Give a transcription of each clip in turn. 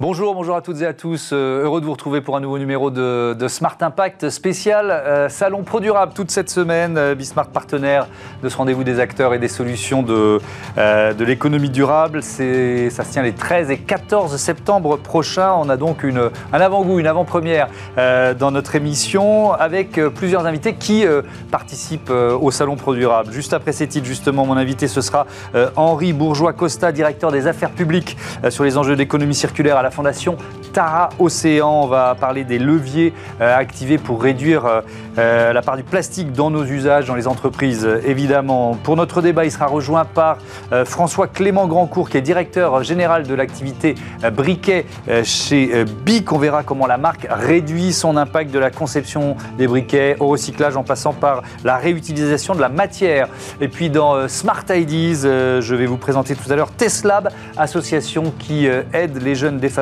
Bonjour, bonjour à toutes et à tous. Euh, heureux de vous retrouver pour un nouveau numéro de, Smart Impact spécial euh, Salon Pro Durable toute cette semaine. Euh, Bismart partenaire de ce rendez-vous des acteurs et des solutions de, de l'économie durable. Ça se tient les 13 et 14 septembre prochains. On a donc un avant-goût, une avant-première dans notre émission avec plusieurs invités qui participent au Salon Pro Durable. Juste après ces titres, justement, mon invité ce sera Henri Bourgeois-Costa, directeur des affaires publiques sur les enjeux d'économie circulaire à la Fondation Tara Océan. On va parler des leviers euh, activés pour réduire euh, euh, la part du plastique dans nos usages, dans les entreprises, évidemment. Pour notre débat, il sera rejoint par François Clément Grandcourt, qui est directeur général de l'activité briquet chez BIC. On verra comment la marque réduit son impact de la conception des briquets au recyclage en passant par la réutilisation de la matière. Et puis dans Smart Ideas, je vais vous présenter tout à l'heure Teslab, association qui aide les jeunes défavorisés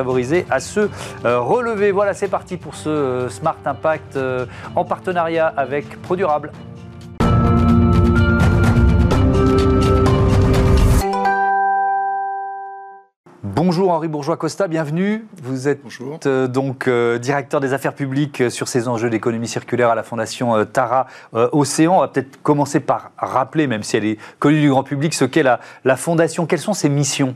à se euh, relever. Voilà, c'est parti pour ce euh, Smart Impact euh, en partenariat avec ProDurable. Bonjour Henri Bourgeois-Costa, bienvenue. Vous êtes donc directeur des affaires publiques sur ces enjeux d'économie circulaire à la Fondation Tara Océan. On va peut-être commencer par rappeler, même si elle est connue du grand public, ce qu'est la, la Fondation. Quelles sont ses missions?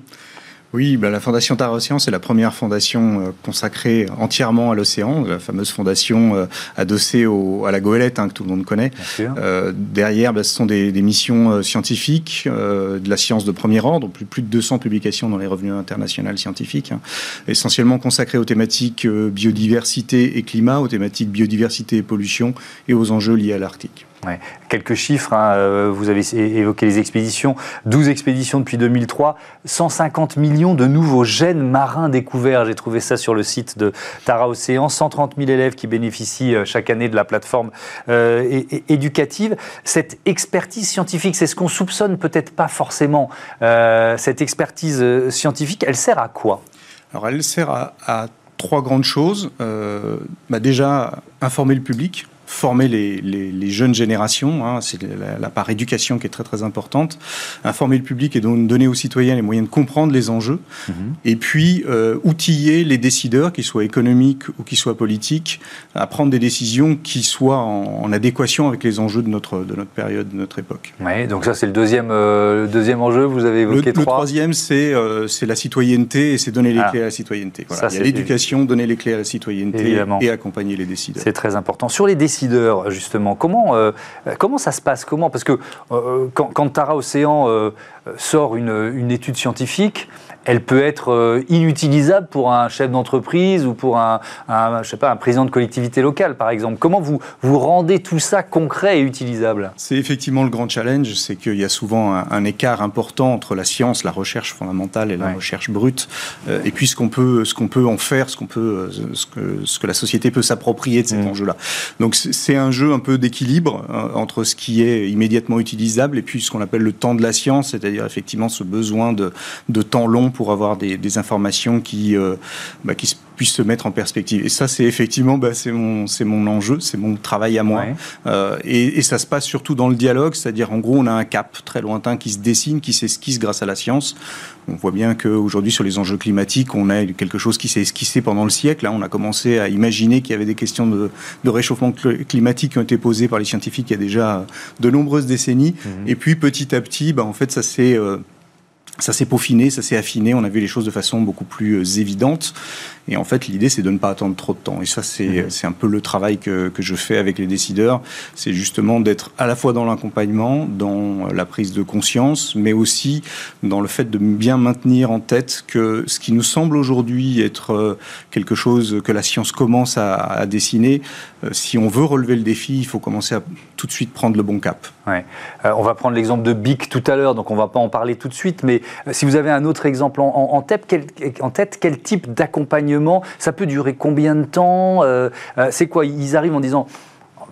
Oui, bah, la Fondation Terre Océan, c'est la première fondation euh, consacrée entièrement à l'océan, la fameuse fondation euh, adossée au, à la goélette hein, que tout le monde connaît. Euh, derrière, bah, ce sont des, des missions euh, scientifiques, de la science de premier ordre, plus, plus de 200 publications dans les revenus internationaux scientifiques, hein, essentiellement consacrées aux thématiques biodiversité et climat, aux thématiques biodiversité et pollution et aux enjeux liés à l'Arctique. Quelques chiffres, hein, euh, vous avez évoqué les expéditions, 12 expéditions depuis 2003, 150 millions de nouveaux gènes marins découverts, j'ai trouvé ça sur le site de Tara Océan, 130 000 élèves qui bénéficient euh, chaque année de la plateforme euh, éducative. Cette expertise scientifique, c'est ce qu'on soupçonne peut-être pas forcément, cette expertise scientifique, elle sert à quoi? Alors elle sert à, trois grandes choses. Bah déjà, informer le public former les, les, jeunes générations, hein, c'est la, part éducation qui est très très importante, informer le public et donner aux citoyens les moyens de comprendre les enjeux, mhm. et puis euh, outiller les décideurs, qu'ils soient économiques ou qu'ils soient politiques, à prendre des décisions qui soient en, adéquation avec les enjeux de notre, de notre période, de notre époque. Oui, donc ça c'est le deuxième, euh, deuxième enjeu, vous avez évoqué le, trois. Le troisième, c'est euh, la citoyenneté et c'est donner les ah. clés à la citoyenneté. Voilà. Il y a l'éducation, donner les clés à la citoyenneté et accompagner les décideurs. C'est très important. Sur les décideurs, justement. Comment, euh, comment ça se passe? Comment? Parce que euh, quand, Tara Océan euh, sort une, étude scientifique, elle peut être euh, inutilisable pour un chef d'entreprise ou pour un, je sais pas, un président de collectivité locale, par exemple. Comment vous, vous rendez tout ça concret et utilisable? C'est effectivement le grand challenge, c'est qu'il y a souvent un, écart important entre la science, la recherche fondamentale et la recherche brute, euh, et puis ce qu'on peut, ce qu'on peut en faire, ce qu'on peut, euh, ce que, ce que la société peut s'approprier de cet mmh. enjeu-là. Donc c'est un jeu un peu d'équilibre entre ce qui est immédiatement utilisable et puis ce qu'on appelle le temps de la science, c'est-à-dire effectivement ce besoin de, de temps long pour avoir des, informations qui, euh, bah, qui puissent se mettre en perspective. Et ça, c'est effectivement, bah, c'est mon, c'est mon enjeu, c'est mon travail à moi. Euh, et, ça se passe surtout dans le dialogue, c'est-à-dire en gros, on a un cap très lointain qui se dessine, qui s'esquisse grâce à la science. On voit bien qu'aujourd'hui, sur les enjeux climatiques, on a quelque chose qui s'est esquissé pendant le siècle. Là, on a commencé à imaginer qu'il y avait des questions de, de, réchauffement climatique qui ont été posées par les scientifiques il y a déjà de nombreuses décennies. Mmh. Et puis, petit à petit, bah, en fait, ça s'est euh, ça s'est peaufiné, ça s'est affiné, on a vu les choses de façon beaucoup plus euh, évidente. Et en fait, l'idée, c'est de ne pas attendre trop de temps. Et ça, c'est mhm. un peu le travail que, que, je fais avec les décideurs. C'est justement d'être à la fois dans l'accompagnement, dans la prise de conscience, mais aussi dans le fait de bien maintenir en tête que ce qui nous semble aujourd'hui être euh, quelque chose que la science commence à, à dessiner, euh, si on veut relever le défi, il faut commencer à tout de suite prendre le bon cap. Ouais. on va prendre l'exemple de BIC tout à l'heure, donc on ne va pas en parler tout de suite, mais euh, si vous avez un autre exemple en, tête, quel, type d'accompagnement Ça peut durer combien de temps euh, euh, C'est quoi? Ils arrivent en disant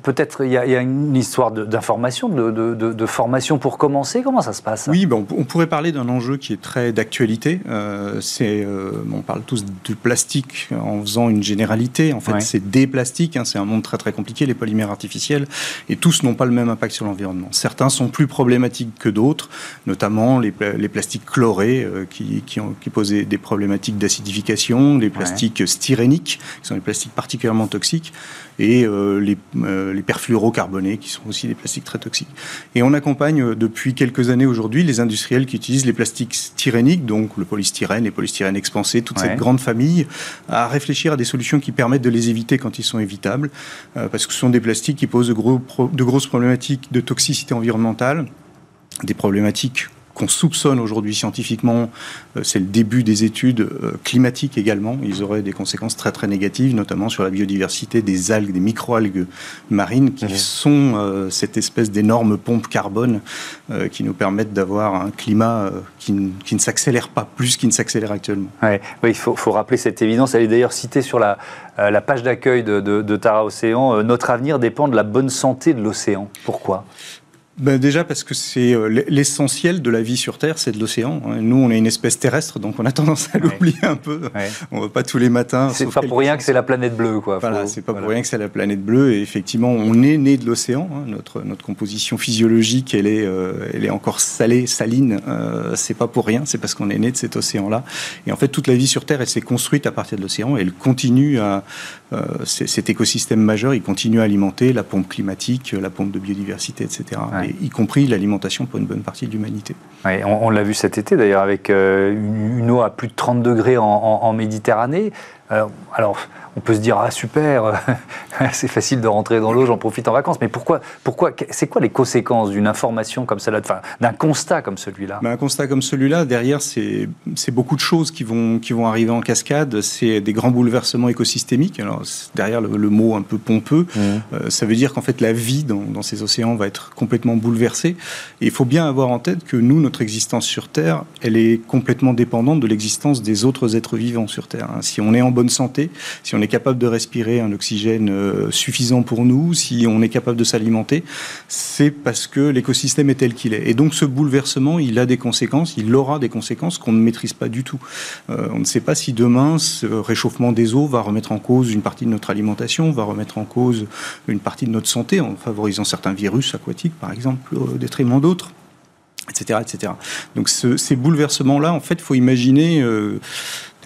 peut-être il y, a une histoire d'information, de, de, formation pour commencer. Comment ça se passe Oui, ben, on, pourrait parler d'un enjeu qui est très d'actualité. Euh, c'est, euh, on parle tous du plastique en faisant une généralité. En fait, c'est des plastiques. Hein, c'est un monde très très compliqué, les polymères artificiels, et tous n'ont pas le même impact sur l'environnement. Certains sont plus problématiques que d'autres, notamment les, les plastiques chlorés euh, qui, qui, ont, qui posent des problématiques d'acidification, les plastiques styréniques, qui sont des plastiques particulièrement toxiques et euh, les, euh, les, perfluorocarbonés, qui sont aussi des plastiques très toxiques. Et on accompagne euh, depuis quelques années aujourd'hui les industriels qui utilisent les plastiques styréniques, donc le polystyrène, les polystyrènes expansés, toute cette grande famille, à réfléchir à des solutions qui permettent de les éviter quand ils sont évitables, parce que ce sont des plastiques qui posent de, gros, de grosses problématiques de toxicité environnementale, des problématiques qu'on soupçonne aujourd'hui scientifiquement, euh, c'est le début des études euh, climatiques également. Ils auraient des conséquences très très négatives, notamment sur la biodiversité des algues, des microalgues marines, qui sont euh, cette espèce d'énorme pompe carbone qui nous permettent d'avoir un climat qui, ne s'accélère pas plus qu'il ne s'accélère actuellement. oui, il faut, rappeler cette évidence. Elle est d'ailleurs citée sur la, la page d'accueil de, de Tara Océan. Notre avenir dépend de la bonne santé de l'océan. Pourquoi? Ben Déjà parce que c'est euh, l'essentiel de la vie sur Terre, c'est de l'océan. Nous, on est une espèce terrestre, donc on a tendance à l'oublier un peu. On ne va pas tous les matins. C'est pas pour rien que c'est la planète bleue, quoi. Voilà, c'est pas pour rien que c'est la planète bleue. Et effectivement, on est né de l'océan. Hein. Notre, notre composition physiologique, elle est, euh, elle est encore salée, saline. Euh, c'est pas pour rien, c'est parce qu'on est né de cet océan-là. Et en fait, toute la vie sur Terre, elle s'est construite à partir de l'océan. Elle continue à, euh, cet écosystème majeur, il continue à alimenter la pompe climatique, la pompe de biodiversité, etc. y compris l'alimentation pour une bonne partie de l'humanité. on, l'a vu cet été d'ailleurs avec euh, une, eau à plus de 30 degrés en, Méditerranée. Euh, alors, on peut se dire ah super, c'est facile de rentrer dans l'eau, j'en profite en vacances. Mais pourquoi, pourquoi, c'est quoi les conséquences d'une information comme celle-là, d'un constat comme celui-là? Un constat comme celui-là, derrière, c'est beaucoup de choses qui vont qui vont arriver en cascade. C'est des grands bouleversements écosystémiques. Alors derrière le, mot un peu pompeux, mmh. euh, ça veut dire qu'en fait la vie dans, dans, ces océans va être complètement bouleversée. Et il faut bien avoir en tête que nous, notre existence sur Terre, elle est complètement dépendante de l'existence des autres êtres vivants sur Terre. Hein. Si on est en santé, si on est capable de respirer un oxygène euh, suffisant pour nous, si on est capable de s'alimenter, c'est parce que l'écosystème est tel qu'il est. Et donc ce bouleversement, il a des conséquences, il aura des conséquences qu'on ne maîtrise pas du tout. Euh, on ne sait pas si demain, ce réchauffement des eaux va remettre en cause une partie de notre alimentation, va remettre en cause une partie de notre santé en favorisant certains virus aquatiques, par exemple, au détriment d'autres etc., etc. Donc ces bouleversements-là, en fait, il faut imaginer euh,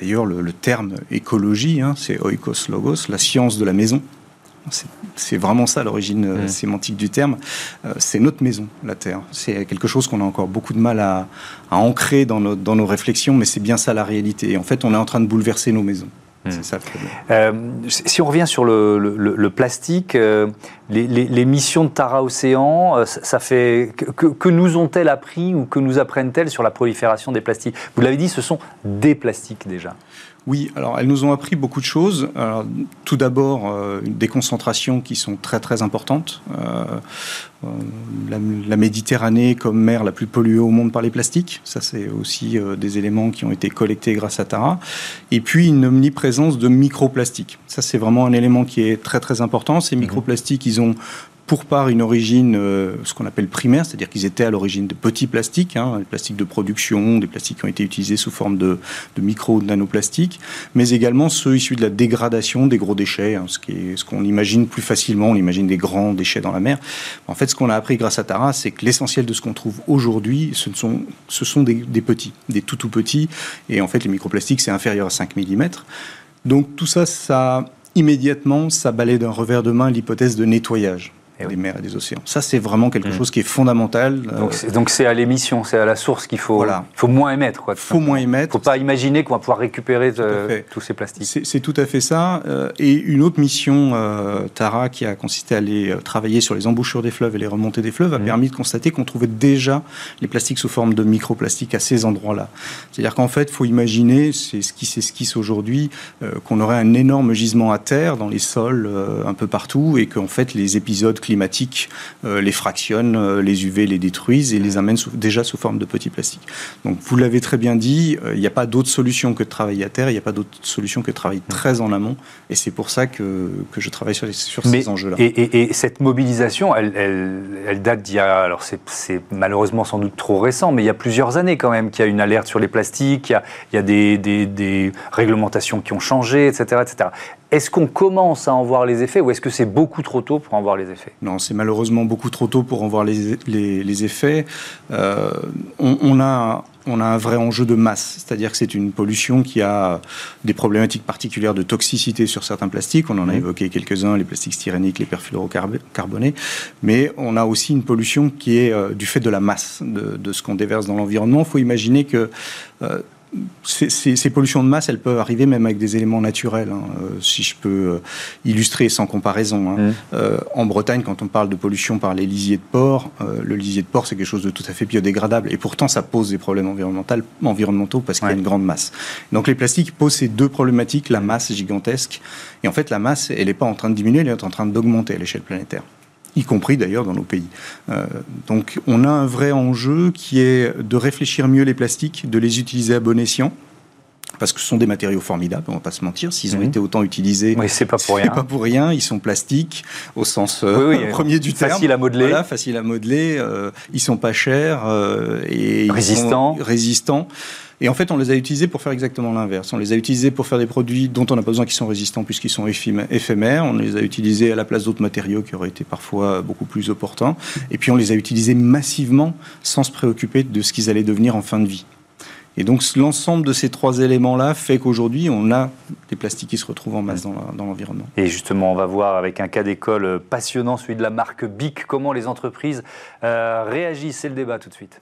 D'ailleurs, le, terme écologie, hein, c'est oikos logos, la science de la maison. C'est vraiment ça l'origine euh, sémantique du terme. Euh, c'est notre maison, la Terre. C'est quelque chose qu'on a encore beaucoup de mal à, ancrer dans nos réflexions, mais c'est bien ça la réalité. Et en fait, on est en train de bouleverser nos maisons. Hmm. C'est ça euh, si on revient sur le, plastique, euh, les, missions de Tara Océan, euh, ça fait que, nous ont-elles appris ou que nous apprennent-elles sur la prolifération des plastiques? Vous l'avez dit, ce sont des plastiques déjà. Oui, alors elles nous ont appris beaucoup de choses. tout d'abord, euh, des concentrations qui sont très très importantes. Euh, euh, la, Méditerranée comme mer la plus polluée au monde par les plastiques, ça c'est aussi des éléments qui ont été collectés grâce à Tara. Et puis une omniprésence de microplastiques. Ça c'est vraiment un élément qui est très très important. Ces mhm. microplastiques, ils ont pour part une origine, euh, ce qu'on appelle primaire, c'est-à-dire qu'ils étaient à l'origine de petits plastiques, hein, des plastiques de production, des plastiques qui ont été utilisés sous forme de, de micro ou de nanoplastiques, mais également ceux issus de la dégradation des gros déchets, hein, ce qu'on imagine plus facilement, on imagine des grands déchets dans la mer. En fait, ce qu'on a appris grâce à Tara, c'est que l'essentiel de ce qu'on trouve aujourd'hui, ce sont, ce sont des, des, petits, des tout tout petits, et en fait, les microplastiques, c'est inférieur à 5 mm. Donc tout ça, ça immédiatement, ça balaye d'un revers de main l'hypothèse de nettoyage. Eh des mers et des océans. Ça, c'est vraiment quelque mm. chose qui est fondamental. Euh, donc, c'est à l'émission, c'est à la source qu'il faut, faut moins émettre. Il faut moins émettre. Il ne faut pas imaginer qu'on va pouvoir récupérer euh, tous ces plastiques. C'est tout à fait ça. Euh, et une autre mission, Tara, qui a consisté à aller travailler sur les embouchures des fleuves et les remontées des fleuves, a mm. permis de constater qu'on trouvait déjà les plastiques sous forme de microplastiques à ces endroits-là. C'est-à-dire qu'en fait, il faut imaginer, c'est ce qui s'esquisse aujourd'hui, qu'on aurait un énorme gisement à terre dans les sols un peu partout et qu'en fait, les épisodes climatiques les fractionnent, les UV les détruisent et les amènent déjà sous forme de petits plastiques. Donc vous l'avez très bien dit, il n'y a pas d'autre solution que de travailler à terre, il n'y a pas d'autre solution que de travailler très en amont. Et c'est pour ça que, que, je travaille sur, sur ces enjeux-là. Et, et, cette mobilisation, elle, elle, elle date d'il y a, alors c'est malheureusement sans doute trop récent, mais il y a plusieurs années quand même qu'il y a une alerte sur les plastiques, il y a, il y a des, des, des, réglementations qui ont changé, etc. etc. Est-ce qu'on commence à en voir les effets ou est-ce que c'est beaucoup trop tôt pour en voir les effets? Non, c'est malheureusement beaucoup trop tôt pour en voir les, les, les effets. Euh, on, on, a on a un vrai enjeu de masse, c'est-à-dire que c'est une pollution qui a des problématiques particulières de toxicité sur certains plastiques. On en a mmh. évoqué quelques-uns, les plastiques styréniques, les perfluorocarbonés, mais on a aussi une pollution qui est euh, du fait de la masse de, de ce qu'on déverse dans l'environnement. Il faut imaginer que euh, ces, pollutions de masse, elles peuvent arriver même avec des éléments naturels. Hein. Euh, si je peux euh, illustrer sans comparaison. Hein. Mmh. Euh, en Bretagne, quand on parle de pollution par les lisiers de porc, le lisier de porc, c'est quelque chose de tout à fait biodégradable. Et pourtant, ça pose des problèmes environnementaux parce qu'il y a une grande masse. Donc les plastiques posent ces deux problématiques, la masse gigantesque. Et en fait, la masse, elle n'est pas en train de diminuer, elle est en train d'augmenter à l'échelle planétaire y compris d'ailleurs dans nos pays. Euh, donc on a un vrai enjeu qui est de réfléchir mieux les plastiques, de les utiliser à bon escient. Parce que ce sont des matériaux formidables, on va pas se mentir. S'ils ont mhm. été autant utilisés, oui, c'est pas pour rien. pas pour rien. Ils sont plastiques au sens euh, premier du terme. Facile à modeler. Voilà, facile à modeler. Euh, ils sont pas chers et résistants. résistants. Et en fait, on les a utilisés pour faire exactement l'inverse. On les a utilisés pour faire des produits dont on n'a pas besoin qui sont résistants puisqu'ils sont éphémères. On les a utilisés à la place d'autres matériaux qui auraient été parfois beaucoup plus opportuns. Et puis on les a utilisés massivement sans se préoccuper de ce qu'ils allaient devenir en fin de vie. Et donc l'ensemble de ces trois éléments-là fait qu'aujourd'hui, on a des plastiques qui se retrouvent en masse dans l'environnement. Et justement, on va voir avec un cas d'école passionnant, celui de la marque BIC, comment les entreprises euh, réagissent. C'est le débat tout de suite.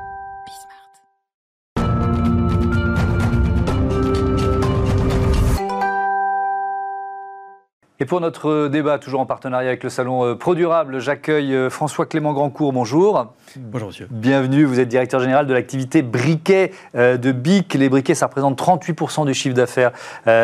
Et pour notre débat, toujours en partenariat avec le salon euh, Pro Durable, j'accueille euh, François Clément Grandcourt. Bonjour. Bonjour monsieur. Bienvenue, vous êtes directeur général de l'activité briquet euh, de BIC. Les briquets, ça représente 38% du chiffre d'affaires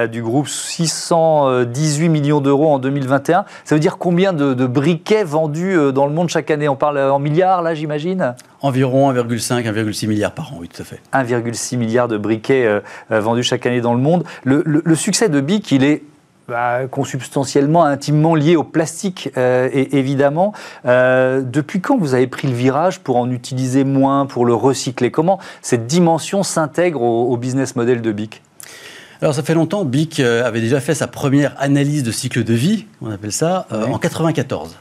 du groupe, 618 millions d'euros en 2021. Ça veut dire combien de, briquets vendus dans le monde chaque année? On parle en milliards là, j'imagine? Environ 1,5, 1,6 milliards par an, oui, tout à fait. 1,6 milliard de briquets vendus chaque année dans le monde. le succès de BIC, il est bah, consubstantiellement, intimement lié au plastique, euh, et, évidemment. Euh, depuis quand vous avez pris le virage pour en utiliser moins, pour le recycler? Comment cette dimension s'intègre au, business model de BIC? Alors ça fait longtemps, BIC euh, avait déjà fait sa première analyse de cycle de vie, on appelle ça, en 94.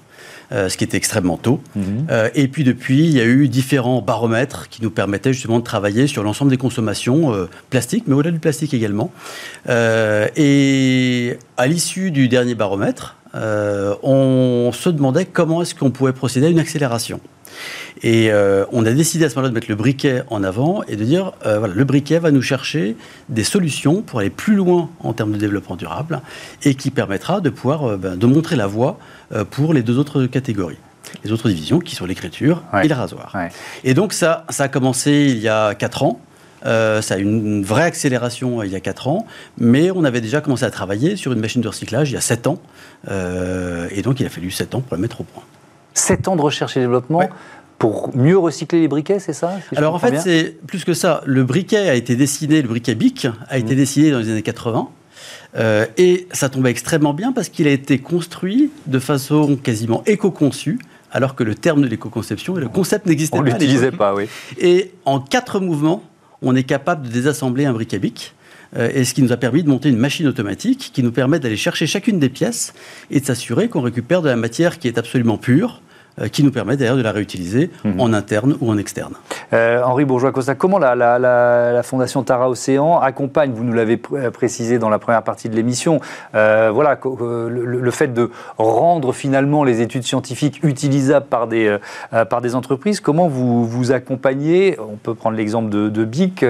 Euh, ce qui était extrêmement tôt. Mhm. Euh, et puis depuis, il y a eu différents baromètres qui nous permettaient justement de travailler sur l'ensemble des consommations euh, plastiques, mais au-delà du plastique également. et à l'issue du dernier baromètre, on se demandait comment est-ce qu'on pouvait procéder à une accélération. Et on a décidé à ce moment-là de mettre le briquet en avant et de dire, voilà, le briquet va nous chercher des solutions pour aller plus loin en termes de développement durable et qui permettra de pouvoir ben, de montrer la voie euh, pour les deux autres catégories. Les autres divisions qui sont l'écriture et le rasoir. Et donc ça, ça a commencé il y a 4 ans. Euh, ça a eu une vraie accélération euh, il y a 4 ans, mais on avait déjà commencé à travailler sur une machine de recyclage il y a 7 ans. et donc il a fallu 7 ans pour la mettre au point. 7 ans de recherche et développement pour mieux recycler les briquets, c'est ça Alors en fait, c'est plus que ça. Le briquet a été dessiné, le briquet BIC a été mmh. dessiné dans les années 80. Euh, et ça tombait extrêmement bien parce qu'il a été construit de façon quasiment éco-conçue, alors que le terme de l'éco-conception et le concept n'existait pas. On ne l'utilisait pas, oui. Et en quatre mouvements, on est capable de désassembler un briquet bic. Euh, et ce qui nous a permis de monter une machine automatique qui nous permet d'aller chercher chacune des pièces et de s'assurer qu'on récupère de la matière qui est absolument pure, euh, qui nous permet d'ailleurs de la réutiliser mhm. en interne ou en externe. Euh, Henri Bourgeois-Costa, comment la, Fondation Tara Océan accompagne, vous nous l'avez euh, précisé dans la première partie de l'émission, voilà, le, fait de rendre finalement les études scientifiques utilisables par des, par des entreprises, comment vous vous accompagnez, on peut prendre l'exemple de, de BIC,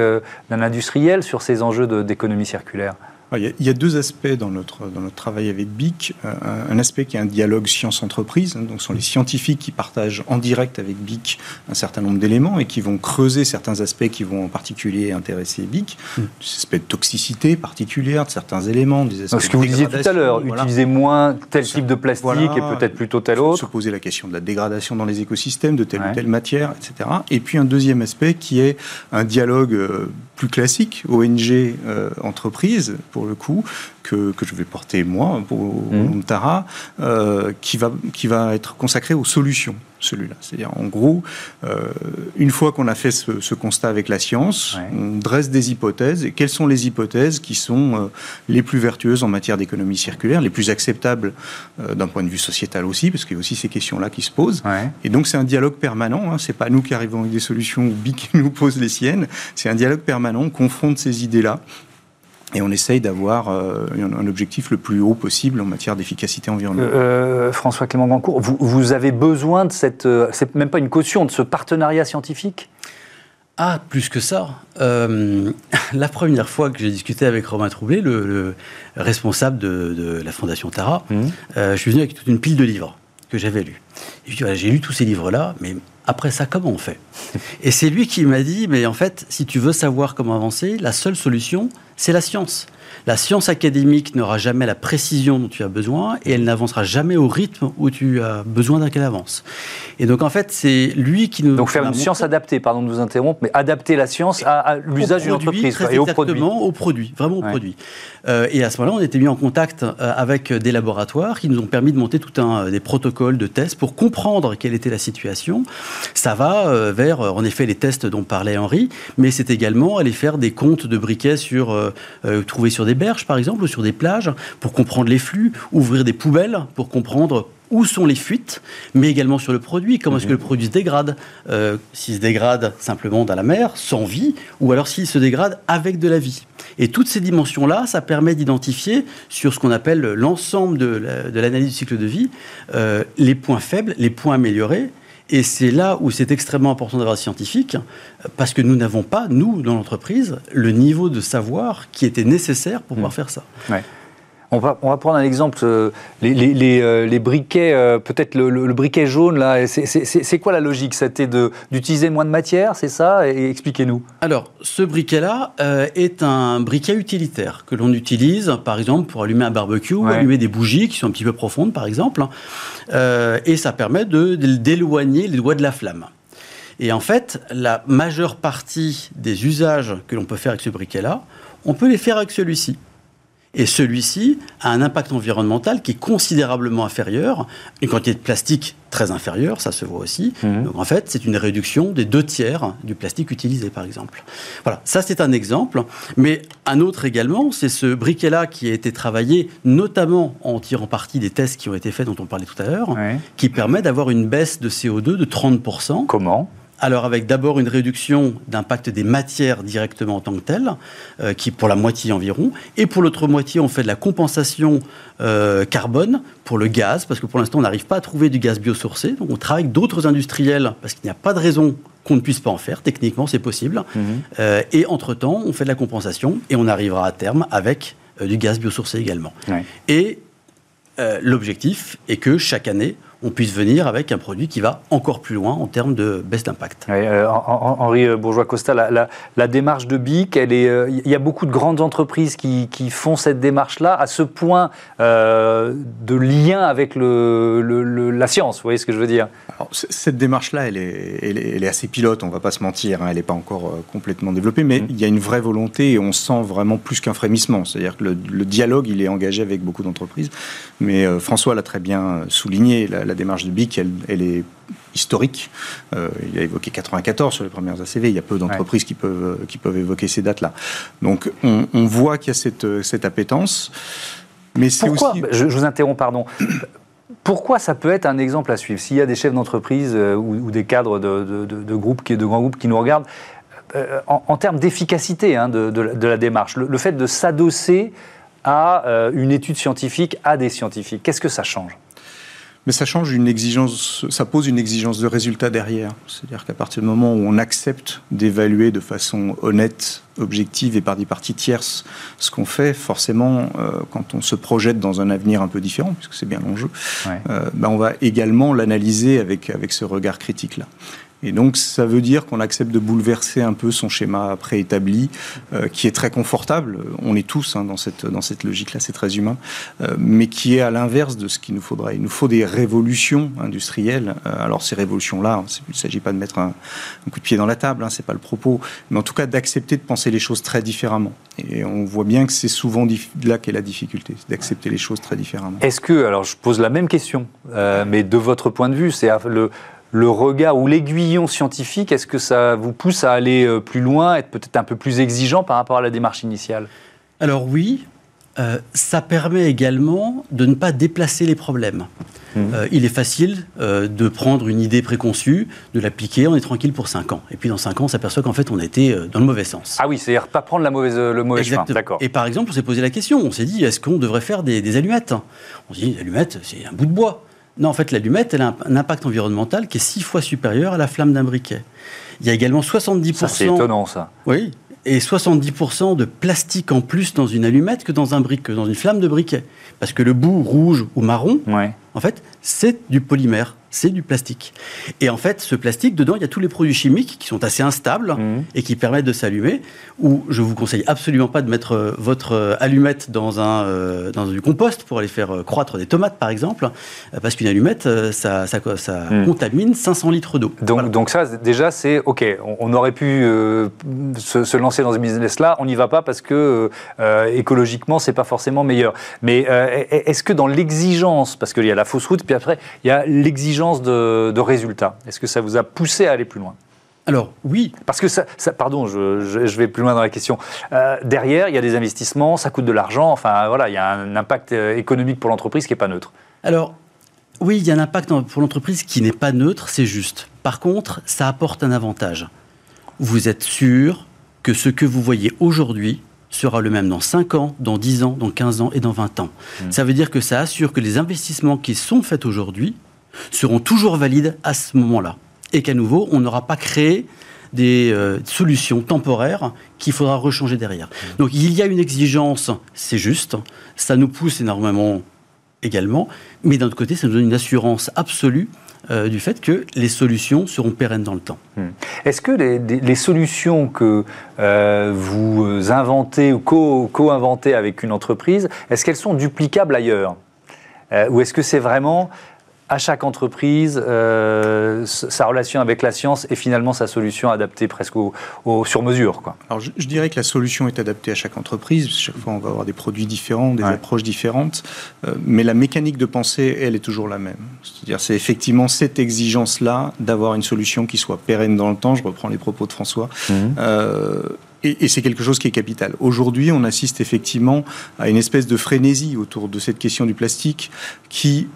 d'un industriel, sur ces enjeux d'économie circulaire? Ah, il y, a, deux aspects dans notre, dans notre travail avec BIC. Euh, un, aspect qui est un dialogue science-entreprise, hein, donc ce sont les scientifiques qui partagent en direct avec BIC un certain nombre d'éléments et qui vont creuser certains aspects qui vont en particulier intéresser BIC, mm. des aspects de toxicité particulière de certains éléments, des aspects Ce que vous disiez tout à l'heure, utiliser moins tel type de plastique et peut-être plutôt tel autre. Se poser la question de la dégradation dans les écosystèmes de telle ou telle matière, etc. Et puis un deuxième aspect qui est un dialogue euh, plus classique, ONG, euh, entreprise, pour le coup, que, que, je vais porter moi, pour mmh. Tara, euh, qui, va, qui va être consacré aux solutions, celui-là. C'est-à-dire, en gros, euh, une fois qu'on a fait ce, ce, constat avec la science, on dresse des hypothèses. Et quelles sont les hypothèses qui sont euh, les plus vertueuses en matière d'économie circulaire, les plus acceptables euh, d'un point de vue sociétal aussi, parce qu'il y a aussi ces questions-là qui se posent. Et donc, c'est un dialogue permanent. Hein. C'est pas nous qui arrivons avec des solutions ou BIC qui nous pose les siennes. C'est un dialogue permanent. On confronte ces idées-là et on essaye d'avoir euh, un objectif le plus haut possible en matière d'efficacité environnementale. Euh, François Clément Gancourt, vous, vous, avez besoin de cette, euh, c'est même pas une caution, de ce partenariat scientifique? Ah, plus que ça. la première fois que j'ai discuté avec Romain Troublé, le, responsable de, la Fondation Tara, mmh. je suis venu avec toute une pile de livres que j'avais lus. J'ai lu tous ces livres-là, mais après ça, comment on fait? Et c'est lui qui m'a dit, mais en fait, si tu veux savoir comment avancer, la seule solution, c'est la science. La science académique n'aura jamais la précision dont tu as besoin et elle n'avancera jamais au rythme où tu as besoin qu'elle avance. Et donc en fait, c'est lui qui nous. Donc faire une science adaptée, pardon de vous interrompre, mais adapter la science à, l'usage d'une entreprise et au produit. au produit, vraiment au produit. Euh, et à ce moment-là, on était mis en contact euh, avec des laboratoires qui nous ont permis de monter tout un des protocoles de tests pour comprendre quelle était la situation. Ça va euh, vers, en effet, les tests dont parlait Henri, mais c'est également aller faire des comptes de briquets sur trouver sur des berges, par exemple, ou sur des plages, pour comprendre les flux, ouvrir des poubelles pour comprendre où sont les fuites, mais également sur le produit, comment est-ce que le produit se dégrade, euh, s'il se dégrade simplement dans la mer, sans vie, ou alors s'il se dégrade avec de la vie. Et toutes ces dimensions-là, ça permet d'identifier sur ce qu'on appelle l'ensemble de l'analyse du cycle de vie, euh, les points faibles, les points améliorés, et c'est là où c'est extrêmement important d'avoir scientifique, parce que nous n'avons pas, nous, dans l'entreprise, le niveau de savoir qui était nécessaire pour pouvoir mmh. faire ça. On va, prendre un exemple. Euh, les, euh, briquets, euh, peut-être le, briquet jaune, là, c'est quoi la logique? C'était d'utiliser moins de matière, c'est ça? Et expliquez-nous. Alors, ce briquet-là est un briquet utilitaire que l'on utilise, par exemple, pour allumer un barbecue, ou allumer des bougies qui sont un petit peu profondes, par exemple. et ça permet d'éloigner les doigts de la flamme. Et en fait, la majeure partie des usages que l'on peut faire avec ce briquet-là, on peut les faire avec celui-ci. Et celui-ci a un impact environnemental qui est considérablement inférieur, une quantité de plastique très inférieure, ça se voit aussi. Mmh. Donc en fait, c'est une réduction des deux tiers du plastique utilisé, par exemple. Voilà, ça c'est un exemple. Mais un autre également, c'est ce briquet-là qui a été travaillé notamment en tirant parti des tests qui ont été faits, dont on parlait tout à l'heure, qui permet d'avoir une baisse de CO2 de 30%. Comment? Alors avec d'abord une réduction d'impact des matières directement en tant que telles, euh, qui pour la moitié environ, et pour l'autre moitié on fait de la compensation euh, carbone pour le gaz, parce que pour l'instant on n'arrive pas à trouver du gaz biosourcé, donc on travaille avec d'autres industriels, parce qu'il n'y a pas de raison qu'on ne puisse pas en faire, techniquement c'est possible, mhm. euh, et entre-temps on fait de la compensation, et on arrivera à terme avec du gaz biosourcé également. Et l'objectif est que chaque année, on puisse venir avec un produit qui va encore plus loin en termes de baisse d'impact. Euh, Henri Bourgeois-Costa, la, démarche de BIC, euh, il y a beaucoup de grandes entreprises qui, font cette démarche-là à ce point euh, de lien avec la science, vous voyez ce que je veux dire? Cette démarche-là, elle est, assez pilote, on ne va pas se mentir, hein, elle n'est pas encore complètement développée, mais mmh. il y a une vraie volonté et on sent vraiment plus qu'un frémissement. C'est-à-dire que le, dialogue, il est engagé avec beaucoup d'entreprises, mais François l'a très bien souligné, la, démarche de BIC, elle, est historique. Euh, il a évoqué 94 sur les premières ACV. Il y a peu d'entreprises qui, peuvent, qui peuvent évoquer ces dates-là. Donc on, voit qu'il y a cette, cette appétence. Mais c'est aussi... je, vous interromps, pardon. Pourquoi ça peut être un exemple à suivre? S'il y a des chefs d'entreprise euh, ou, des cadres de, groupes, qui, de grands groupes qui nous regardent, euh, en, termes d'efficacité hein, de, la démarche, le, fait de s'adosser à une étude scientifique, à des scientifiques, qu'est-ce que ça change? Mais ça change une exigence, ça pose une exigence de résultat derrière. C'est-à-dire qu'à partir du moment où on accepte d'évaluer de façon honnête, objective et par des parties tierces ce qu'on fait, forcément, euh, quand on se projette dans un avenir un peu différent, puisque c'est bien l'enjeu, euh, ben on va également l'analyser avec, avec ce regard critique-là. Et donc, ça veut dire qu'on accepte de bouleverser un peu son schéma préétabli, euh, qui est très confortable. On est tous hein, dans cette, dans cette logique-là, c'est très humain, euh, mais qui est à l'inverse de ce qu'il nous faudrait. Il nous faut des révolutions industrielles. Euh, alors, ces révolutions-là, il ne s'agit pas de mettre un, coup de pied dans la table, hein, c'est pas le propos, mais en tout cas d'accepter de penser les choses très différemment. Et on voit bien que c'est souvent là qu'est la difficulté, d'accepter les choses très différemment. Est-ce que, alors je pose la même question, mais de votre point de vue, c'est le le regard ou l'aiguillon scientifique, est-ce que ça vous pousse à aller euh, plus loin, être peut-être un peu plus exigeant par rapport à la démarche initiale? Alors oui, euh, ça permet également de ne pas déplacer les problèmes. Mmh. Euh, il est facile de prendre une idée préconçue, de l'appliquer, on est tranquille pour 5 ans. Et puis dans 5 ans, on s'aperçoit qu'en fait, on été dans le mauvais sens. Ah oui, c'est-à-dire pas prendre la mauvaise, le mauvais chemin. D'accord. Et par exemple, on s'est posé la question, on s'est dit, est-ce qu'on devrait faire des, des allumettes? On s'est dit, les allumettes, c'est un bout de bois. Non, en fait, l'allumette, elle a un, impact environnemental qui est six fois supérieur à la flamme d'un briquet. Il y a également 70%. Ça, c'est étonnant, ça. Oui. Et 70% de plastique en plus dans une allumette que dans un briquet, dans une flamme de briquet. Parce que le bout rouge ou marron, en fait, c'est du polymère c'est du plastique. Et en fait, ce plastique, dedans, il y a tous les produits chimiques qui sont assez instables mmh. et qui permettent de s'allumer. Ou je vous conseille absolument pas de mettre euh, votre euh, allumette dans, un, euh, dans du compost pour aller faire croître des tomates, par exemple, parce qu'une allumette, ça, ça, mmh. contamine 500 litres d'eau. Donc, donc ça, déjà, c'est OK. On, aurait pu se, lancer dans ce business-là. On n'y va pas parce que écologiquement, c'est pas forcément meilleur. Mais est-ce que dans l'exigence, parce qu'il y a la fausse route, puis après, il y a l'exigence de, résultats Est-ce que ça vous a poussé à aller plus loin? Alors oui. Parce que ça, pardon, je, vais plus loin dans la question. Euh, derrière, il y a des investissements, ça coûte de l'argent. Enfin voilà, il y a un impact euh, économique pour l'entreprise qui n'est pas neutre. Alors oui, il y a un impact pour l'entreprise qui n'est pas neutre, c'est juste. Par contre, ça apporte un avantage. Vous êtes sûr que ce que vous voyez aujourd'hui sera le même dans 5 ans, dans 10 ans, dans 15 ans et dans 20 ans? Mmh. Ça veut dire que ça assure que les investissements qui sont faits aujourd'hui seront toujours valides à ce moment-là. Et qu'à nouveau, on n'aura pas créé des euh, solutions temporaires qu'il faudra rechanger derrière. Mmh. Donc il y a une exigence, c'est juste, ça nous pousse énormément également, mais d'un autre côté, ça nous donne une assurance absolue euh, du fait que les solutions seront pérennes dans le temps. Mmh. Est-ce que les, solutions que euh, vous inventez ou co-inventez avec une entreprise, est-ce qu'elles sont duplicables ailleurs? Ou est-ce que c'est vraiment à chaque entreprise euh, sa relation avec la science et finalement sa solution adaptée presque au, sur mesure. Quoi. Alors je, dirais que la solution est adaptée à chaque entreprise. Chaque fois, on va avoir des produits différents, des approches différentes, euh, mais la mécanique de pensée, elle est toujours la même. C'est-à-dire, c'est effectivement cette exigence-là d'avoir une solution qui soit pérenne dans le temps. Je reprends les propos de François. Mmh. Euh, et c'est quelque chose qui est capital. Aujourd'hui, on assiste effectivement à une espèce de frénésie autour de cette question du plastique qui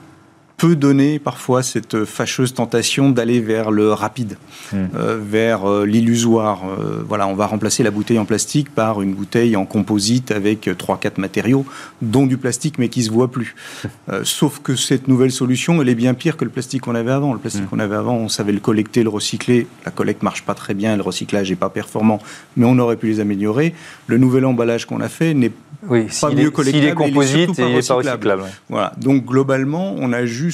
peut donner parfois cette fâcheuse tentation d'aller vers le rapide, hmm. euh, vers euh, l'illusoire. Euh, voilà, on va remplacer la bouteille en plastique par une bouteille en composite avec 3-4 matériaux, dont du plastique mais qui se voit plus. sauf que cette nouvelle solution, elle est bien pire que le plastique qu'on avait avant. Le plastique hmm. qu'on avait avant, on savait le collecter, le recycler. La collecte marche pas très bien, le recyclage n'est pas performant, mais on aurait pu les améliorer. Le nouvel emballage qu'on a fait n'est oui, pas mieux collectable. S'il est composite, il n'est pas recyclable. Voilà. Donc globalement, on a juste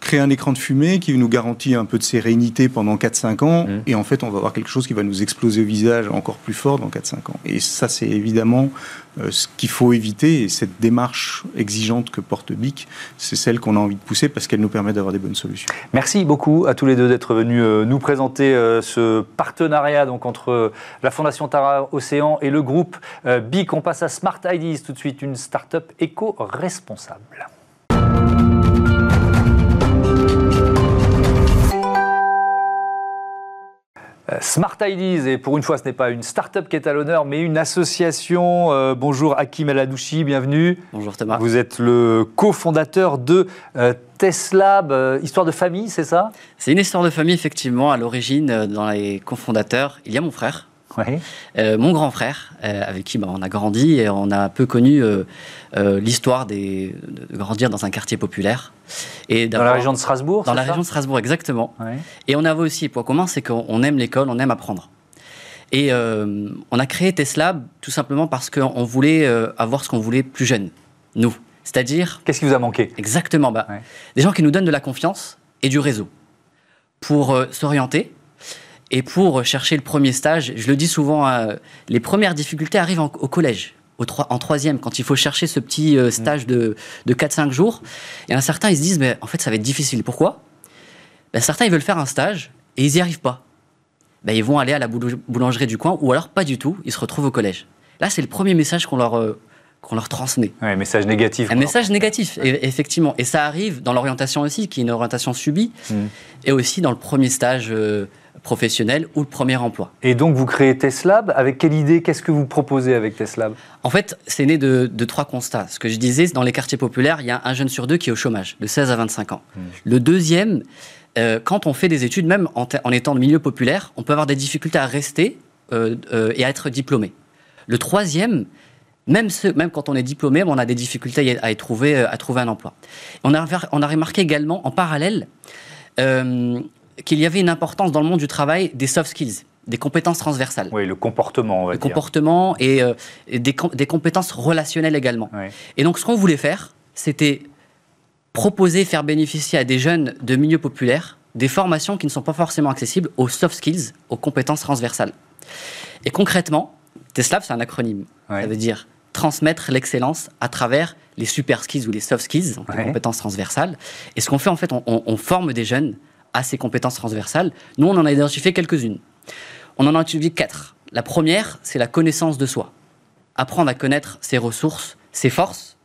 créé un écran de fumée qui nous garantit un peu de sérénité pendant 4-5 ans, mmh. et en fait, on va avoir quelque chose qui va nous exploser au visage encore plus fort dans 4-5 ans. Et ça, c'est évidemment euh, ce qu'il faut éviter, et cette démarche exigeante que porte BIC, c'est celle qu'on a envie de pousser parce qu'elle nous permet d'avoir des bonnes solutions. Merci beaucoup à tous les deux d'être venus euh, nous présenter euh, ce partenariat donc, entre la Fondation Tara Océan et le groupe BIC. On passe à Smart Ideas tout de suite, une start-up éco-responsable. Smart Ideas, et pour une fois, ce n'est pas une start-up qui est à l'honneur, mais une association. Euh, bonjour Hakim Eladouchi, bienvenue. Bonjour Thomas. Vous êtes le cofondateur de euh, Teslab, histoire de famille, c'est ça? C'est une histoire de famille, effectivement. À l'origine, dans les cofondateurs, il y a mon frère, Euh, mon grand frère, euh, avec qui bah, on a grandi et on a un peu connu euh, l'histoire des- de grandir dans un quartier populaire. Et Dans la région de Strasbourg Dans la région de Strasbourg, exactement. Ouais. Et on avait aussi un point commun, c'est qu'on on aime l'école, on aime apprendre. Et on a créé Tesla tout simplement parce qu'on voulait avoir ce qu'on voulait plus jeune, nous. C'est-à-dire, Qu'est-ce qui vous a manqué? Exactement, bah, Ouais. des gens qui nous donnent de la confiance et du réseau pour s'orienter et pour chercher le premier stage. Je le dis souvent, euh, les premières difficultés arrivent en- au collège. Au en troisième, quand il faut chercher ce petit euh, stage de, de 4-5 jours, et un certains, ils se disent, mais en fait, ça va être difficile. Pourquoi? Ben, Certains, ils veulent faire un stage et ils n'y arrivent pas. Ben, ils vont aller à la boulangerie du coin, ou alors pas du tout, ils se retrouvent au collège. Là, c'est le premier message qu'on leur, euh, qu'on leur transmet. Ouais, message négatif. Un quoi. message négatif, e- effectivement. Et ça arrive dans l'orientation aussi, qui est une orientation subie, Mm. et aussi dans le premier stage euh, professionnel ou le premier emploi. Et donc vous créez Teslab. Avec quelle idée Qu'est-ce que vous proposez avec Teslab? En fait, c'est né de, de trois constats. Ce que je disais, dans les quartiers populaires, il y a un jeune sur deux qui est au chômage, de 16 à 25 ans. Mm. Le deuxième, euh, quand on fait des études, même en, étant de milieu populaire, on peut avoir des difficultés à rester euh, euh, et à être diplômé. Le troisième, même, ce- même quand on est diplômé, on a des difficultés à y trouver, à trouver un emploi. On a, on a remarqué également, en parallèle, euh, qu'il y avait une importance dans le monde du travail des soft skills, des compétences transversales Oui, le comportement, on va le dire. comportement et, euh, et des, com- des compétences relationnelles également. Et donc, ce qu'on voulait faire, c'était proposer, faire bénéficier à des jeunes de milieux populaires des formations qui ne sont pas forcément accessibles aux soft skills, aux compétences transversales. Et concrètement, TESLAB, c'est un acronyme. Ça veut dire transmettre l'excellence à travers les super skills ou les soft skills, donc les compétences transversales. Et ce qu'on fait, en fait, on, on- on forme des jeunes à ces compétences transversales. Nous, on en a identifié quelques-unes. On en a identifié quatre. La première, c'est la connaissance de soi. Apprendre à connaître ses ressources, ses forces.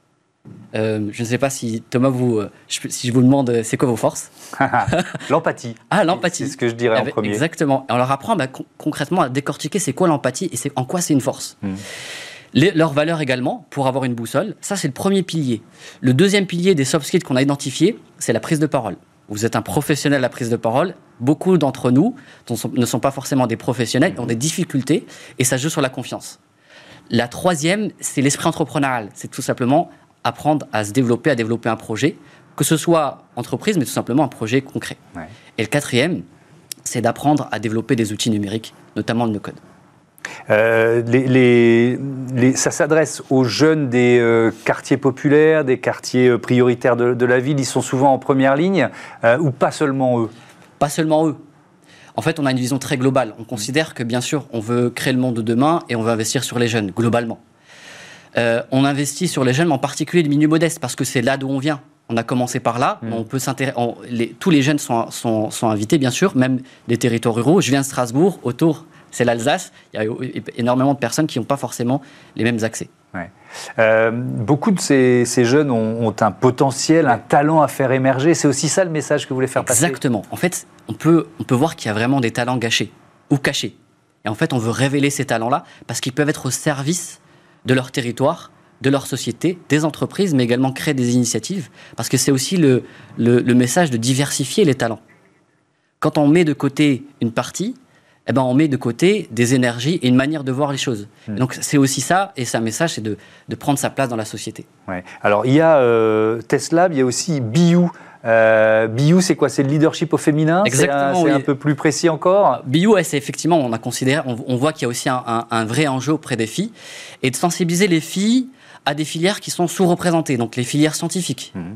Euh, je ne sais pas si, Thomas, vous, euh, je- si je vous demande, euh, c'est quoi vos forces? L'empathie. Ah, l'empathie. C'est ce que je dirais Eh en ben, premier. Exactement. Et on leur apprend bah, con- concrètement à décortiquer c'est quoi l'empathie et c'est en quoi c'est une force. Mm. Les- leurs valeurs également, pour avoir une boussole. Ça, c'est le premier pilier. Le deuxième pilier des soft skills qu'on a identifié, c'est la prise de parole. Vous êtes un professionnel de la prise de parole. Beaucoup d'entre nous ne sont- pas forcément des professionnels, ont des difficultés et ça joue sur la confiance. La troisième, c'est l'esprit entrepreneurial. C'est tout simplement apprendre à se développer, à développer un projet, que ce soit entreprise, mais tout simplement un projet concret. Ouais. Et le quatrième, c'est d'apprendre à développer des outils numériques, notamment le no-code. Euh, les, les- les- ça s'adresse aux jeunes des euh, quartiers populaires, des quartiers euh, prioritaires de, de la ville. Ils sont souvent en première ligne, euh, ou pas seulement eux? Pas seulement eux. En fait, on a une vision très globale. On considère que, bien sûr, on veut créer le monde de demain et on veut investir sur les jeunes, globalement. On investit sur les jeunes, en particulier les milieux modestes, parce que c'est là d'où on vient. On a commencé par là, mais on peut s'intéresser. Tous les jeunes sont, sont- sont invités, bien sûr, même des territoires ruraux. Je viens de Strasbourg, autour, c'est l'Alsace. Il y a énormément de personnes qui n'ont pas forcément les mêmes accès. Ouais. Euh, beaucoup de ces, ces jeunes ont, ont un potentiel, un talent à faire émerger. C'est aussi ça le message que vous voulez faire passer? Exactement. En fait, on peut, on peut voir qu'il y a vraiment des talents gâchés ou cachés. Et en fait, on veut révéler ces talents-là parce qu'ils peuvent être au service de leur territoire, de leur société, des entreprises, mais également créer des initiatives. Parce que c'est aussi le, le, le message de diversifier les talents. Quand on met de côté une partie, eh ben on met de côté des énergies et une manière de voir les choses. Hmm. Donc c'est aussi ça, et c'est un message, c'est de, de prendre sa place dans la société. Ouais. Alors, il y a euh, Tesla, il y a aussi BU. Euh, BU, c'est quoi? C'est le leadership au féminin? Un- Exactement, C'est un, oui. peu plus précis encore? BU, ouais, c'est effectivement, on a considéré, on, on voit qu'il y a aussi un, un- un vrai enjeu auprès des filles, et de sensibiliser les filles à des filières qui sont sous-représentées, donc les filières scientifiques, Mhm.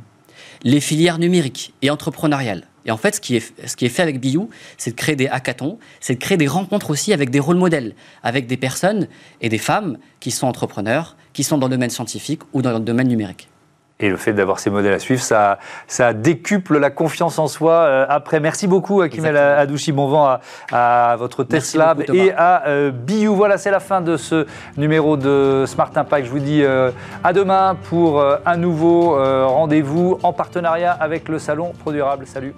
les filières numériques et entrepreneuriales. Et en fait, ce qui est, ce qui est fait avec BU, c'est de créer des hackathons, c'est de créer des rencontres aussi avec des rôles modèles, avec des personnes et des femmes qui sont entrepreneurs, qui sont dans le domaine scientifique ou dans le domaine numérique. Et le fait d'avoir ces modèles à suivre, ça, ça décuple la confiance en soi euh, après. Merci beaucoup, Akimel Exactement. Adouchi. Bon vent à, à votre Tesla beaucoup, et à euh, BU. Voilà, c'est la fin de ce numéro de Smart Impact. Je vous dis euh, à demain pour euh, un nouveau euh, rendez-vous en partenariat avec le Salon Pro Durable. Salut.